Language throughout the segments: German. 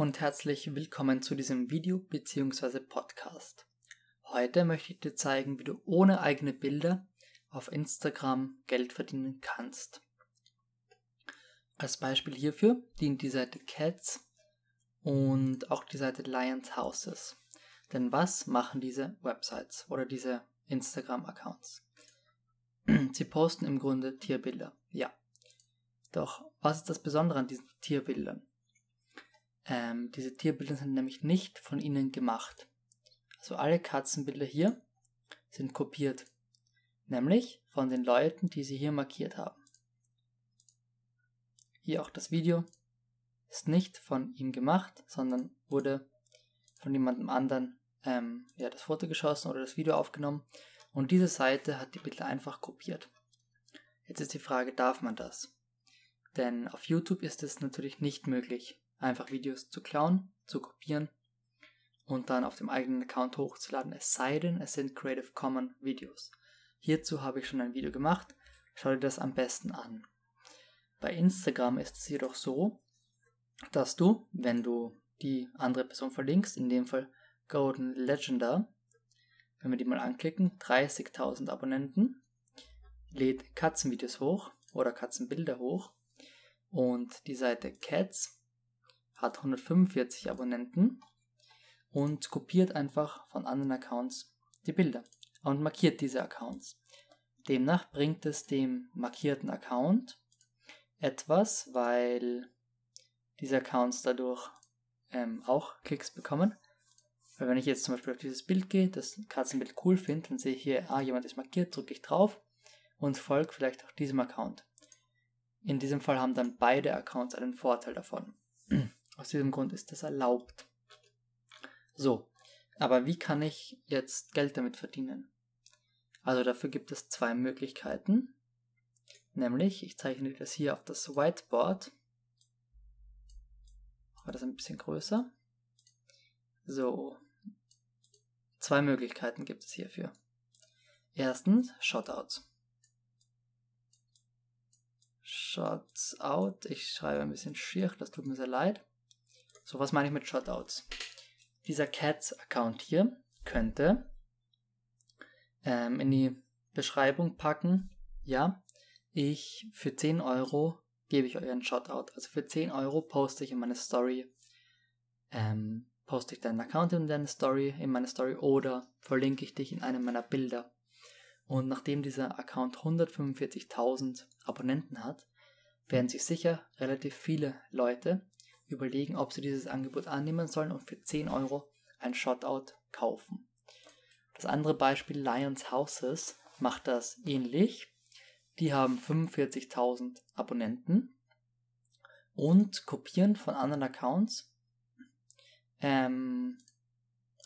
und herzlich willkommen zu diesem Video bzw. Podcast. Heute möchte ich dir zeigen, wie du ohne eigene Bilder auf Instagram Geld verdienen kannst. Als Beispiel hierfür dient die Seite Cats und auch die Seite Lions Houses. Denn was machen diese Websites oder diese Instagram-Accounts? Sie posten im Grunde Tierbilder, ja. Doch was ist das Besondere an diesen Tierbildern? Ähm, diese Tierbilder sind nämlich nicht von ihnen gemacht. Also alle Katzenbilder hier sind kopiert. Nämlich von den Leuten, die sie hier markiert haben. Hier auch das Video ist nicht von ihm gemacht, sondern wurde von jemandem anderen ähm, ja, das Foto geschossen oder das Video aufgenommen und diese Seite hat die Bilder einfach kopiert. Jetzt ist die Frage, darf man das? Denn auf YouTube ist es natürlich nicht möglich, einfach Videos zu klauen, zu kopieren und dann auf dem eigenen Account hochzuladen, es sei denn, es sind Creative Commons Videos. Hierzu habe ich schon ein Video gemacht, schau dir das am besten an. Bei Instagram ist es jedoch so, dass du, wenn du die andere Person verlinkst, in dem Fall Golden Legender, wenn wir die mal anklicken, 30.000 Abonnenten, lädt Katzenvideos hoch oder Katzenbilder hoch und die Seite Cats hat 145 Abonnenten und kopiert einfach von anderen Accounts die Bilder und markiert diese Accounts. Demnach bringt es dem markierten Account etwas, weil diese Accounts dadurch ähm, auch Klicks bekommen. Weil wenn ich jetzt zum Beispiel auf dieses Bild gehe, das Katzenbild cool finde, dann sehe ich hier, ah, jemand ist markiert, drücke ich drauf und folge vielleicht auch diesem Account. In diesem Fall haben dann beide Accounts einen Vorteil davon. Aus diesem Grund ist das erlaubt. So, aber wie kann ich jetzt Geld damit verdienen? Also dafür gibt es zwei Möglichkeiten. Nämlich, ich zeichne das hier auf das Whiteboard. Mache das ein bisschen größer. So. Zwei Möglichkeiten gibt es hierfür. Erstens, Shotouts. Shots. Ich schreibe ein bisschen schier, das tut mir sehr leid. So, was meine ich mit Shotouts? Dieser Cats-Account hier könnte ähm, in die Beschreibung packen, ja, ich für 10 Euro gebe ich euch einen Shoutout. Also für 10 Euro poste ich in meine Story, ähm, poste ich deinen Account in deine Story, in meine Story oder verlinke ich dich in einem meiner Bilder. Und nachdem dieser Account 145.000 Abonnenten hat, werden sich sicher relativ viele Leute überlegen, ob sie dieses Angebot annehmen sollen und für 10 Euro ein Shotout kaufen. Das andere Beispiel Lions Houses macht das ähnlich. Die haben 45.000 Abonnenten und kopieren von anderen Accounts ähm,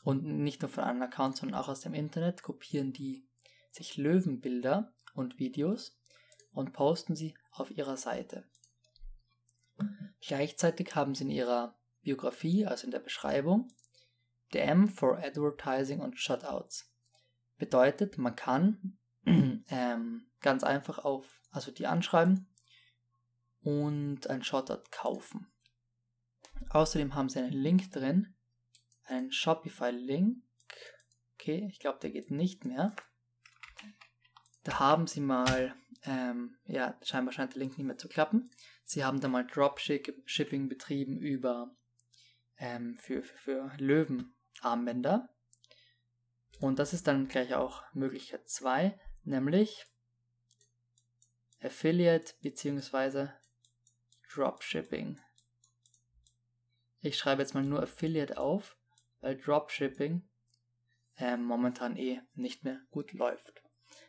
und nicht nur von anderen Accounts, sondern auch aus dem Internet kopieren die sich Löwenbilder und Videos und posten sie auf ihrer Seite. Gleichzeitig haben sie in ihrer Biografie, also in der Beschreibung, DM for Advertising und Shutouts. Bedeutet, man kann ähm, ganz einfach auf, also die anschreiben und ein Shoutout kaufen. Außerdem haben sie einen Link drin, einen Shopify-Link. Okay, ich glaube, der geht nicht mehr. Da haben sie mal, ähm, ja, scheinbar scheint der Link nicht mehr zu klappen. Sie haben da mal Dropshipping betrieben über ähm, für, für, für Löwenarmbänder. Und das ist dann gleich auch Möglichkeit 2, nämlich Affiliate bzw. Dropshipping. Ich schreibe jetzt mal nur Affiliate auf, weil Dropshipping äh, momentan eh nicht mehr gut läuft.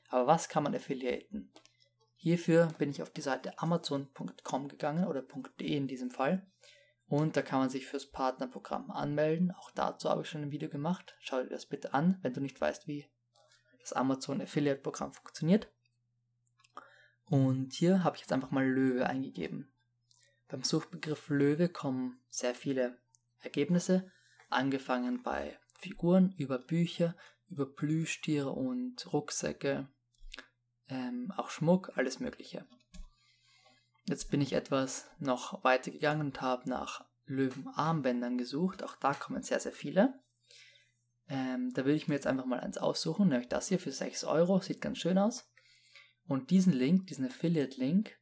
Aber was kann man affiliaten? Hierfür bin ich auf die Seite amazon.com gegangen oder .de in diesem Fall. Und da kann man sich fürs Partnerprogramm anmelden. Auch dazu habe ich schon ein Video gemacht. Schau dir das bitte an, wenn du nicht weißt, wie das Amazon Affiliate Programm funktioniert. Und hier habe ich jetzt einfach mal Löwe eingegeben. Beim Suchbegriff Löwe kommen sehr viele Ergebnisse, angefangen bei Figuren, über Bücher, über Plüschtiere und Rucksäcke, ähm, auch Schmuck, alles Mögliche. Jetzt bin ich etwas noch weiter gegangen und habe nach Löwenarmbändern gesucht. Auch da kommen sehr, sehr viele. Ähm, da will ich mir jetzt einfach mal eins aussuchen, nämlich das hier für 6 Euro. Sieht ganz schön aus. Und diesen Link, diesen Affiliate-Link,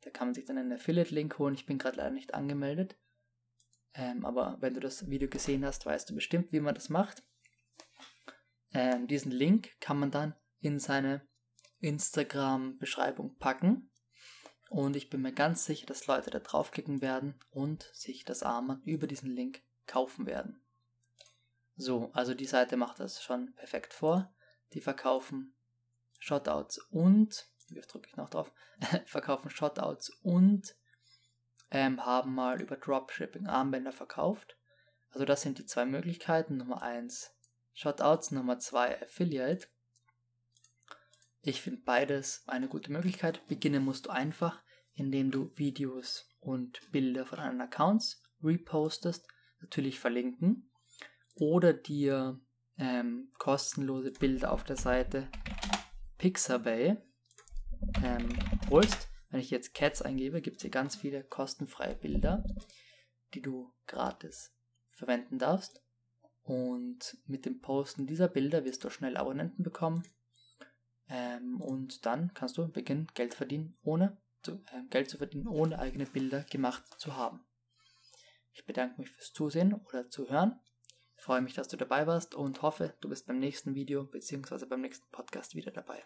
da kann man sich dann einen Affiliate-Link holen. Ich bin gerade leider nicht angemeldet. Ähm, aber wenn du das Video gesehen hast, weißt du bestimmt, wie man das macht. Ähm, diesen Link kann man dann in seine Instagram-Beschreibung packen. Und ich bin mir ganz sicher, dass Leute da draufklicken werden und sich das Armband über diesen Link kaufen werden. So, also die Seite macht das schon perfekt vor. Die verkaufen Shotouts und, wie drücke ich noch drauf, verkaufen Shotouts und ähm, haben mal über Dropshipping Armbänder verkauft. Also das sind die zwei Möglichkeiten. Nummer 1 Shotouts, Nummer 2 Affiliate. Ich finde beides eine gute Möglichkeit. Beginnen musst du einfach, indem du Videos und Bilder von anderen Accounts repostest, natürlich verlinken oder dir ähm, kostenlose Bilder auf der Seite Pixabay ähm, holst. Wenn ich jetzt Cats eingebe, gibt es hier ganz viele kostenfreie Bilder, die du gratis verwenden darfst. Und mit dem Posten dieser Bilder wirst du schnell Abonnenten bekommen. Ähm, und dann kannst du beginnen, Geld verdienen, ohne zu, äh, Geld zu verdienen, ohne eigene Bilder gemacht zu haben. Ich bedanke mich fürs Zusehen oder Zuhören. Ich freue mich, dass du dabei warst und hoffe, du bist beim nächsten Video bzw. beim nächsten Podcast wieder dabei.